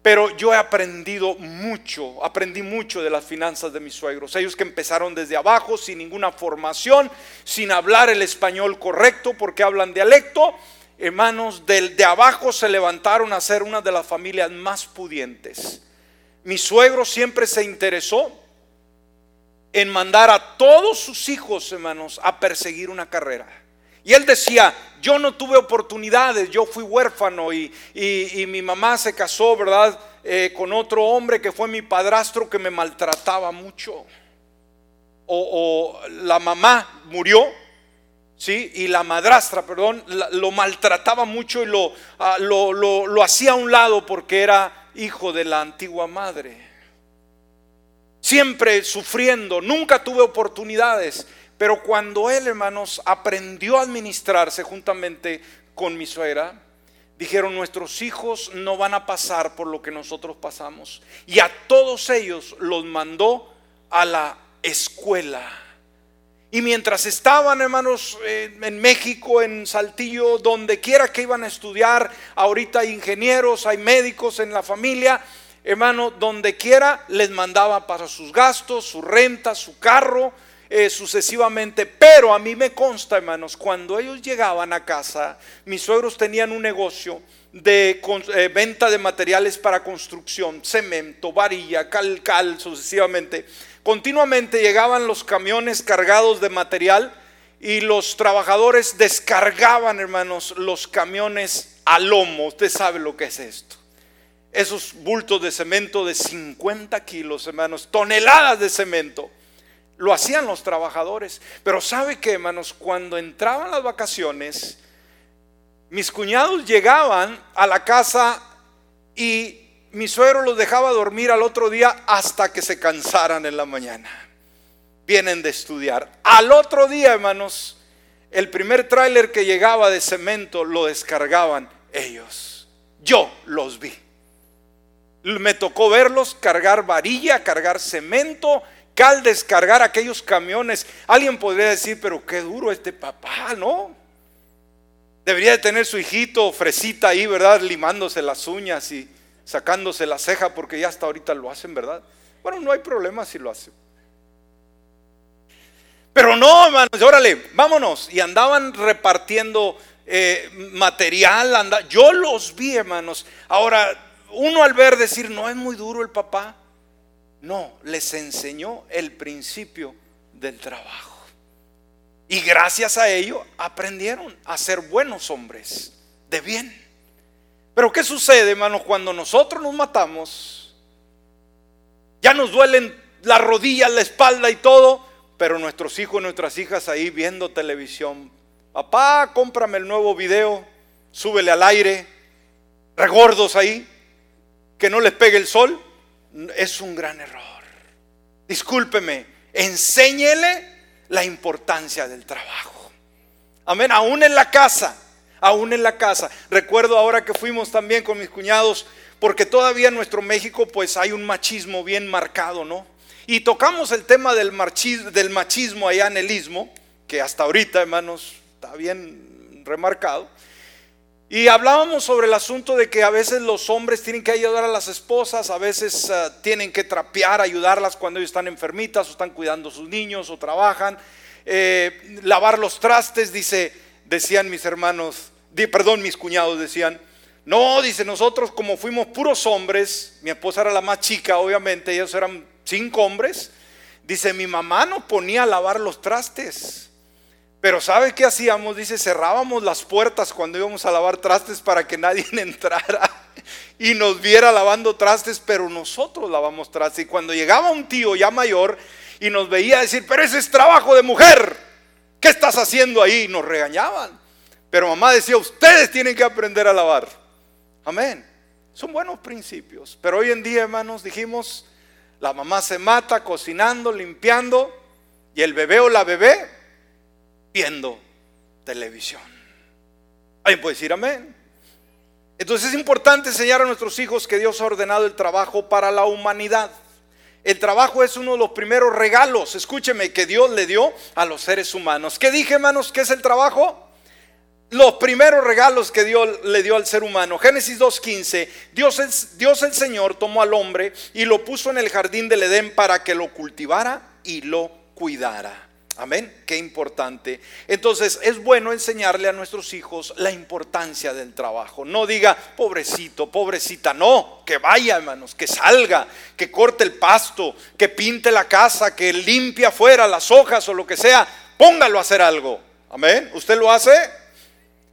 pero yo he aprendido mucho, aprendí mucho de las finanzas de mis suegros. Ellos que empezaron desde abajo, sin ninguna formación, sin hablar el español correcto, porque hablan dialecto hermanos, del de abajo se levantaron a ser una de las familias más pudientes. Mi suegro siempre se interesó en mandar a todos sus hijos, hermanos, a perseguir una carrera. Y él decía, yo no tuve oportunidades, yo fui huérfano y, mi mamá se casó, ¿verdad? Eh, con otro hombre que fue mi padrastro que me maltrataba mucho. O, o la mamá murió ¿sí? y la madrastra, perdón, lo maltrataba mucho y ah, lo, lo, lo, hacía a un lado porque era hijo de la antigua madre. Siempre sufriendo, nunca tuve oportunidades, pero cuando él, hermanos, aprendió a administrarse juntamente con mi suegra, dijeron, nuestros hijos no van a pasar por lo que nosotros pasamos. Y a todos ellos los mandó a la escuela. Y mientras estaban, hermanos, en México, en Saltillo, donde quiera que iban a estudiar, ahorita hay ingenieros, hay médicos en la familia, hermano, donde quiera les mandaba para sus gastos, su renta, su carro, eh, sucesivamente. Pero a mí me consta, hermanos, cuando ellos llegaban a casa, mis suegros tenían un negocio de eh, venta de materiales para construcción, cemento, varilla, cal, cal, sucesivamente. Continuamente llegaban los camiones cargados de material y los trabajadores descargaban, hermanos, los camiones a lomo. Usted sabe lo que es esto. Esos bultos de cemento de 50 kilos, hermanos, toneladas de cemento lo hacían los trabajadores. Pero sabe que, hermanos, cuando entraban las vacaciones, mis cuñados llegaban a la casa y mi suegro los dejaba dormir al otro día hasta que se cansaran en la mañana. Vienen de estudiar. Al otro día, hermanos, el primer tráiler que llegaba de cemento lo descargaban ellos. Yo los vi. Me tocó verlos cargar varilla, cargar cemento al descargar aquellos camiones, alguien podría decir, pero qué duro este papá, ¿no? Debería de tener su hijito fresita ahí, ¿verdad? Limándose las uñas y sacándose la ceja porque ya hasta ahorita lo hacen, ¿verdad? Bueno, no hay problema si lo hacen. Pero no, hermanos, órale, vámonos. Y andaban repartiendo eh, material. Anda, yo los vi, hermanos. Ahora, uno al ver decir, no es muy duro el papá. No, les enseñó el principio del trabajo. Y gracias a ello aprendieron a ser buenos hombres de bien. Pero ¿qué sucede, hermanos, cuando nosotros nos matamos? Ya nos duelen las rodillas, la espalda y todo, pero nuestros hijos y nuestras hijas ahí viendo televisión. Papá, cómprame el nuevo video, súbele al aire, regordos ahí, que no les pegue el sol es un gran error. Discúlpeme, enséñele la importancia del trabajo. Amén, aún en la casa, aún en la casa. Recuerdo ahora que fuimos también con mis cuñados, porque todavía en nuestro México pues hay un machismo bien marcado, ¿no? Y tocamos el tema del machismo, allá en el istmo, que hasta ahorita, hermanos, está bien remarcado. Y hablábamos sobre el asunto de que a veces los hombres tienen que ayudar a las esposas, a veces eh, tienen que trapear, ayudarlas cuando ellos están enfermitas o están cuidando a sus niños o trabajan. Eh, lavar los trastes, dice, decían mis hermanos, perdón, mis cuñados decían, no, dice, nosotros como fuimos puros hombres, mi esposa era la más chica, obviamente, ellos eran cinco hombres, dice, mi mamá nos ponía a lavar los trastes. Pero ¿sabe qué hacíamos? Dice, cerrábamos las puertas cuando íbamos a lavar trastes para que nadie entrara y nos viera lavando trastes, pero nosotros lavamos trastes. Y cuando llegaba un tío ya mayor y nos veía decir, pero ese es trabajo de mujer, ¿qué estás haciendo ahí? Nos regañaban. Pero mamá decía, ustedes tienen que aprender a lavar. Amén. Son buenos principios. Pero hoy en día, hermanos, dijimos, la mamá se mata cocinando, limpiando, y el bebé o la bebé viendo televisión. ¿Alguien puede decir amén? Entonces es importante enseñar a nuestros hijos que Dios ha ordenado el trabajo para la humanidad. El trabajo es uno de los primeros regalos, escúcheme, que Dios le dio a los seres humanos. ¿Qué dije, hermanos? ¿Qué es el trabajo? Los primeros regalos que Dios le dio al ser humano. Génesis 2.15, Dios, Dios el Señor tomó al hombre y lo puso en el jardín del Edén para que lo cultivara y lo cuidara. Amén, qué importante. Entonces es bueno enseñarle a nuestros hijos la importancia del trabajo. No diga, pobrecito, pobrecita, no, que vaya hermanos, que salga, que corte el pasto, que pinte la casa, que limpie afuera las hojas o lo que sea. Póngalo a hacer algo. Amén, ¿usted lo hace?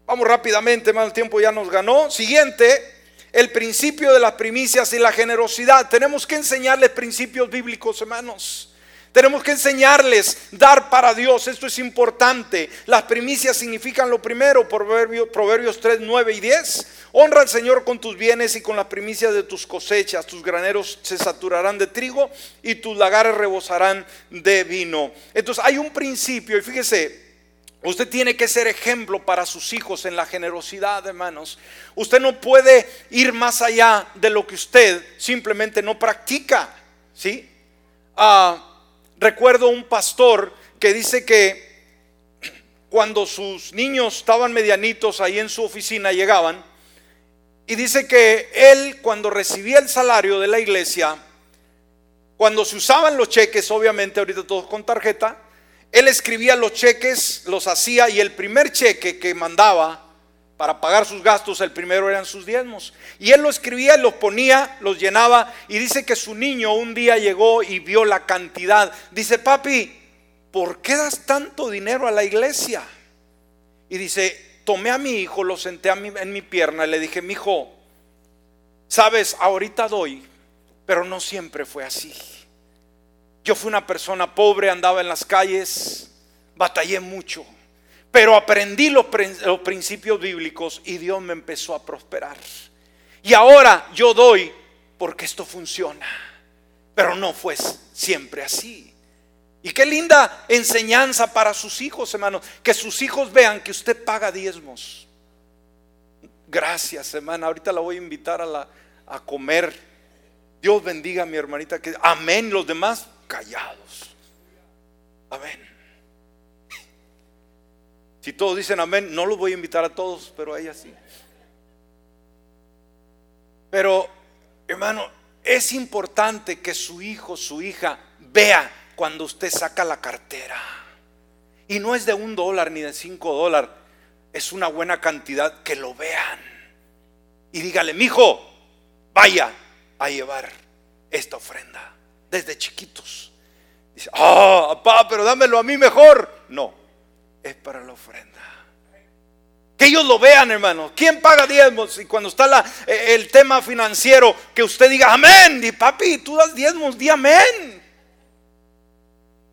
Vamos rápidamente, hermano, el tiempo ya nos ganó. Siguiente, el principio de las primicias y la generosidad. Tenemos que enseñarles principios bíblicos, hermanos. Tenemos que enseñarles, dar para Dios, esto es importante. Las primicias significan lo primero, Proverbios, Proverbios 3, 9 y 10. Honra al Señor con tus bienes y con las primicias de tus cosechas. Tus graneros se saturarán de trigo y tus lagares rebosarán de vino. Entonces hay un principio y fíjese, Usted tiene que ser ejemplo para sus hijos en la generosidad, hermanos. Usted no puede ir más allá de lo que usted simplemente no practica, ¿sí? Ah, recuerdo un pastor que dice que cuando sus niños estaban medianitos ahí en su oficina llegaban y dice que él cuando recibía el salario de la iglesia, cuando se usaban los cheques, obviamente ahorita todos con tarjeta, él escribía los cheques, los hacía y el primer cheque que mandaba para pagar sus gastos, el primero eran sus diezmos. Y él lo escribía, los ponía, los llenaba y dice que su niño un día llegó y vio la cantidad. Dice, papi, ¿por qué das tanto dinero a la iglesia? Y dice, tomé a mi hijo, lo senté en mi pierna y le dije, mi hijo, sabes, ahorita doy, pero no siempre fue así. Yo fui una persona pobre, andaba en las calles, batallé mucho, pero aprendí los, principios bíblicos y Dios me empezó a prosperar. Y ahora yo doy porque esto funciona, pero no fue siempre así. Y qué linda enseñanza para sus hijos, hermanos. Que sus hijos vean que usted paga diezmos. Gracias, hermana. Ahorita la voy a invitar a, a comer. Dios bendiga a mi hermanita. Que, amén. Los demás callados. Amén. Si todos dicen amén, no los voy a invitar a todos, pero a ella sí. Pero, hermano, es importante que su hijo, su hija, vea cuando usted saca la cartera. Y no es de un dólar ni de cinco dólares, es una buena cantidad que lo vean. Y dígale, mi hijo, vaya a llevar esta ofrenda desde chiquitos. Dice, ah, papá, pero dámelo a mí mejor. No, es para la ofrenda. Que ellos lo vean, hermano. ¿Quién paga diezmos? Y cuando está la, eh, el tema financiero, que usted diga amén. Y papi, tú das diezmos, di amén.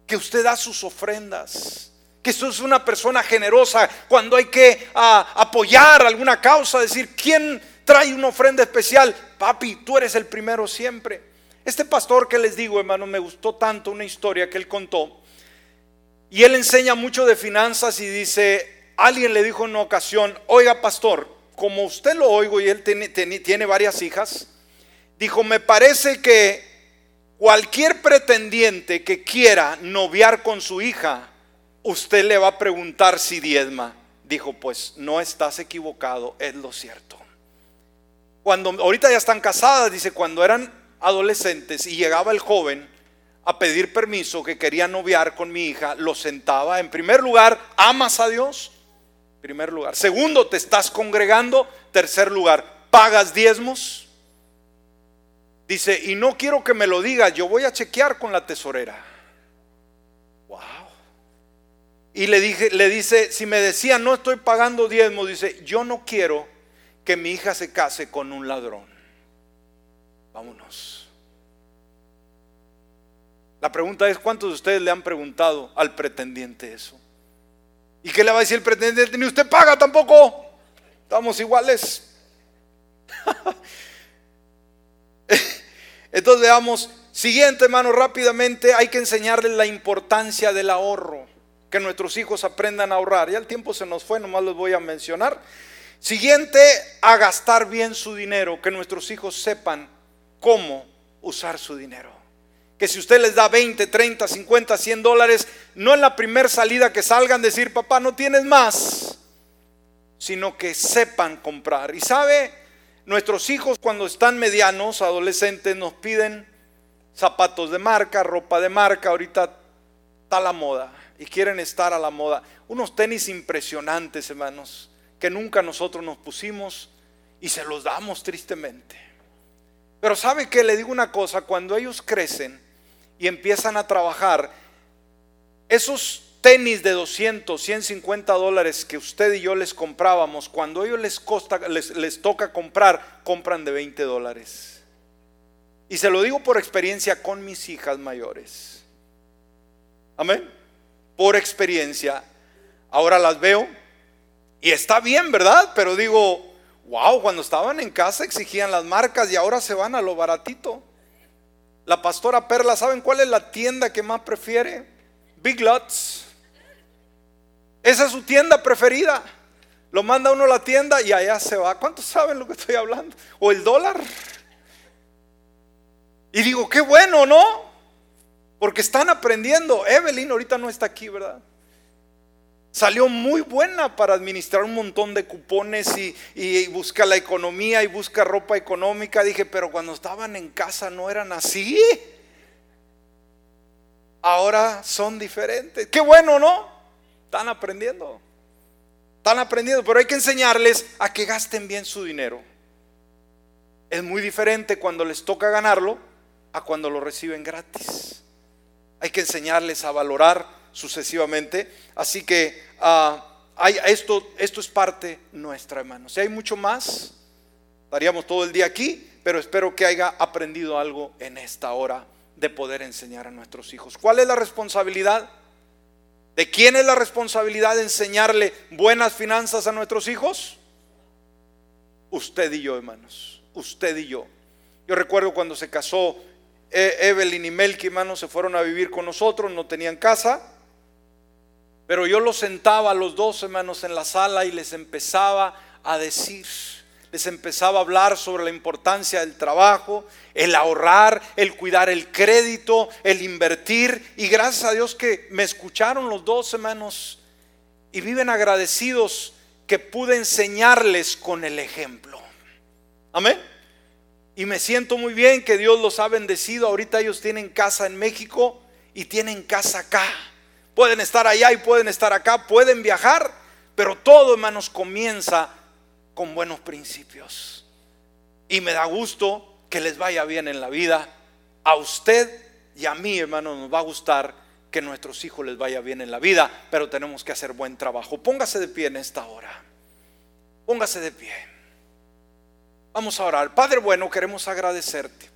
Que usted da sus ofrendas. Que usted es una persona generosa cuando hay que ah, apoyar alguna causa. Decir, ¿quién trae una ofrenda especial? Papi, tú eres el primero siempre. Este pastor que les digo, hermano, me gustó tanto una historia que él contó. Y él enseña mucho de finanzas y dice, alguien le dijo en una ocasión, oiga pastor, como usted lo oigo y él tiene, varias hijas, dijo, me parece que cualquier pretendiente que quiera noviar con su hija, usted le va a preguntar si diezma. Dijo, pues no estás equivocado, es lo cierto. Cuando ahorita ya están casadas, dice, cuando eran adolescentes y llegaba el joven a pedir permiso que quería noviar con mi hija, lo sentaba. En primer lugar, amas a Dios. Primer lugar. Segundo, te estás congregando. Tercer lugar, pagas diezmos. Dice, y no quiero que me lo digas, yo voy a chequear con la tesorera. Wow. Y le, dije, le dice, si me decía no estoy pagando diezmos, dice, yo no quiero que mi hija se case con un ladrón. Vámonos. La pregunta es, ¿cuántos de ustedes le han preguntado al pretendiente eso? ¿Y qué le va a decir el pretendiente? Ni usted paga tampoco. Estamos iguales. Entonces veamos, siguiente hermano, rápidamente hay que enseñarles la importancia del ahorro, que nuestros hijos aprendan a ahorrar. Ya el tiempo se nos fue, nomás les voy a mencionar. Siguiente, a gastar bien su dinero, que nuestros hijos sepan cómo usar su dinero. Que si usted les da 20, 30, 50, 100 dólares, no en la primera salida que salgan decir, papá, no tienes más, sino que sepan comprar. Y sabe, nuestros hijos cuando están medianos, adolescentes, nos piden zapatos de marca, ropa de marca, ahorita está la moda y quieren estar a la moda. Unos tenis impresionantes, hermanos, que nunca nosotros nos pusimos y se los damos tristemente. Pero sabe que le digo una cosa, cuando ellos crecen y empiezan a trabajar, esos tenis de 200, 150 dólares que usted y yo les comprábamos, cuando a ellos les, costa, les, toca comprar, compran de 20 dólares. Y se lo digo por experiencia con mis hijas mayores. Amén. Por experiencia. Ahora las veo y está bien, ¿verdad? Pero digo, Wow, cuando estaban en casa exigían las marcas y ahora se van a lo baratito. La pastora Perla, ¿saben cuál es la tienda que más prefiere? Big Lots. Esa es su tienda preferida. Lo manda uno a la tienda y allá se va. ¿Cuántos saben lo que estoy hablando? O el dólar. Y digo, qué bueno, ¿no? Porque están aprendiendo. Evelyn ahorita no está aquí, ¿verdad? Salió muy buena para administrar un montón de cupones y, busca la economía y busca ropa económica. Dije, pero cuando estaban en casa no eran así. Ahora son diferentes. Qué bueno, ¿no? Están aprendiendo. Están aprendiendo, pero hay que enseñarles a que gasten bien su dinero. Es muy diferente cuando les toca ganarlo a cuando lo reciben gratis. Hay que enseñarles a valorar sucesivamente. Así que ah, hay, esto, esto es parte nuestra, hermano. Si hay mucho más, estaríamos todo el día aquí, pero espero que haya aprendido algo en esta hora de poder enseñar a nuestros hijos. ¿Cuál es la responsabilidad? ¿De quién es la responsabilidad de enseñarle buenas finanzas a nuestros hijos? Usted y yo, hermanos. Usted y yo. Yo recuerdo cuando se casó eh, Evelyn y Melky, hermanos, se fueron a vivir con nosotros, no tenían casa. Pero yo los sentaba a los dos hermanos en la sala y les empezaba a decir, les empezaba a hablar sobre la importancia del trabajo, el ahorrar, el cuidar el crédito, el invertir. Y gracias a Dios que me escucharon los dos hermanos y viven agradecidos que pude enseñarles con el ejemplo. Amén. Y me siento muy bien que Dios los ha bendecido. Ahorita ellos tienen casa en México y tienen casa acá. Pueden estar allá y pueden estar acá, pueden viajar, pero todo, hermanos, comienza con buenos principios. Y me da gusto que les vaya bien en la vida. A usted y a mí, hermanos, nos va a gustar que a nuestros hijos les vaya bien en la vida, pero tenemos que hacer buen trabajo. Póngase de pie en esta hora. Póngase de pie. Vamos a orar. Padre bueno, queremos agradecerte.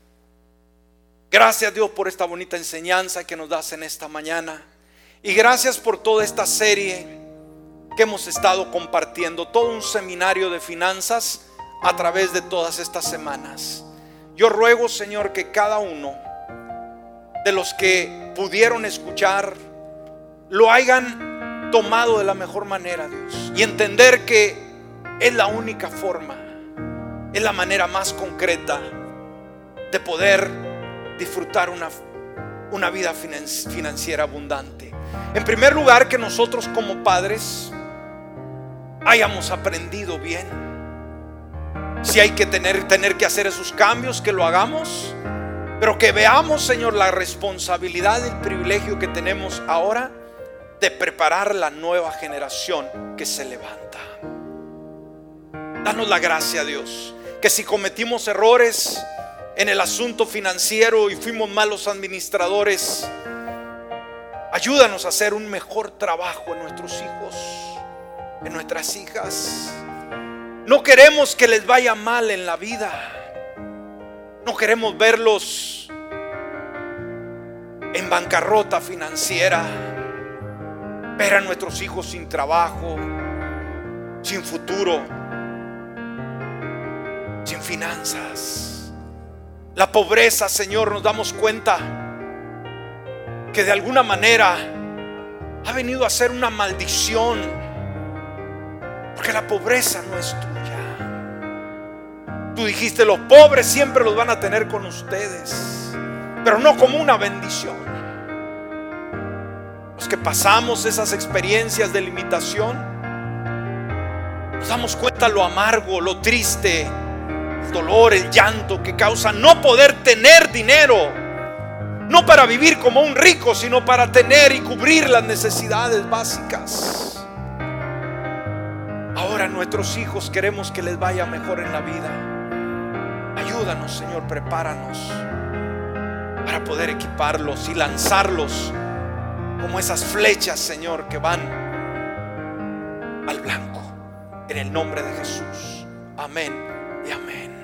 Gracias Dios por esta bonita enseñanza que nos das en esta mañana. Y gracias por toda esta serie que hemos estado compartiendo, todo un seminario de finanzas a través de todas estas semanas. Yo ruego, Señor, que cada uno de los que pudieron escuchar lo hayan tomado de la mejor manera, Dios, y entender que es la única forma, es la manera más concreta de poder disfrutar una, una vida financiera abundante. En primer lugar, que nosotros como padres hayamos aprendido bien. Si hay que tener, tener que hacer esos cambios, que lo hagamos. Pero que veamos, Señor, la responsabilidad el privilegio que tenemos ahora de preparar la nueva generación que se levanta. Danos la gracia, Dios, que si cometimos errores en el asunto financiero y fuimos malos administradores, Ayúdanos a hacer un mejor trabajo en nuestros hijos, en nuestras hijas. No queremos que les vaya mal en la vida. No queremos verlos en bancarrota financiera. Ver a nuestros hijos sin trabajo, sin futuro, sin finanzas. La pobreza, Señor, nos damos cuenta que de alguna manera ha venido a ser una maldición. Porque la pobreza no es tuya. Tú dijiste, los pobres siempre los van a tener con ustedes, pero no como una bendición. Los que pasamos esas experiencias de limitación, nos damos cuenta lo amargo, lo triste, el dolor, el llanto que causa no poder tener dinero no para vivir como un rico, sino para tener y cubrir las necesidades básicas. Ahora nuestros hijos queremos que les vaya mejor en la vida. Ayúdanos, Señor, prepáranos para poder equiparlos y lanzarlos como esas flechas, Señor, que van al blanco. En el nombre de Jesús. Amén y amén.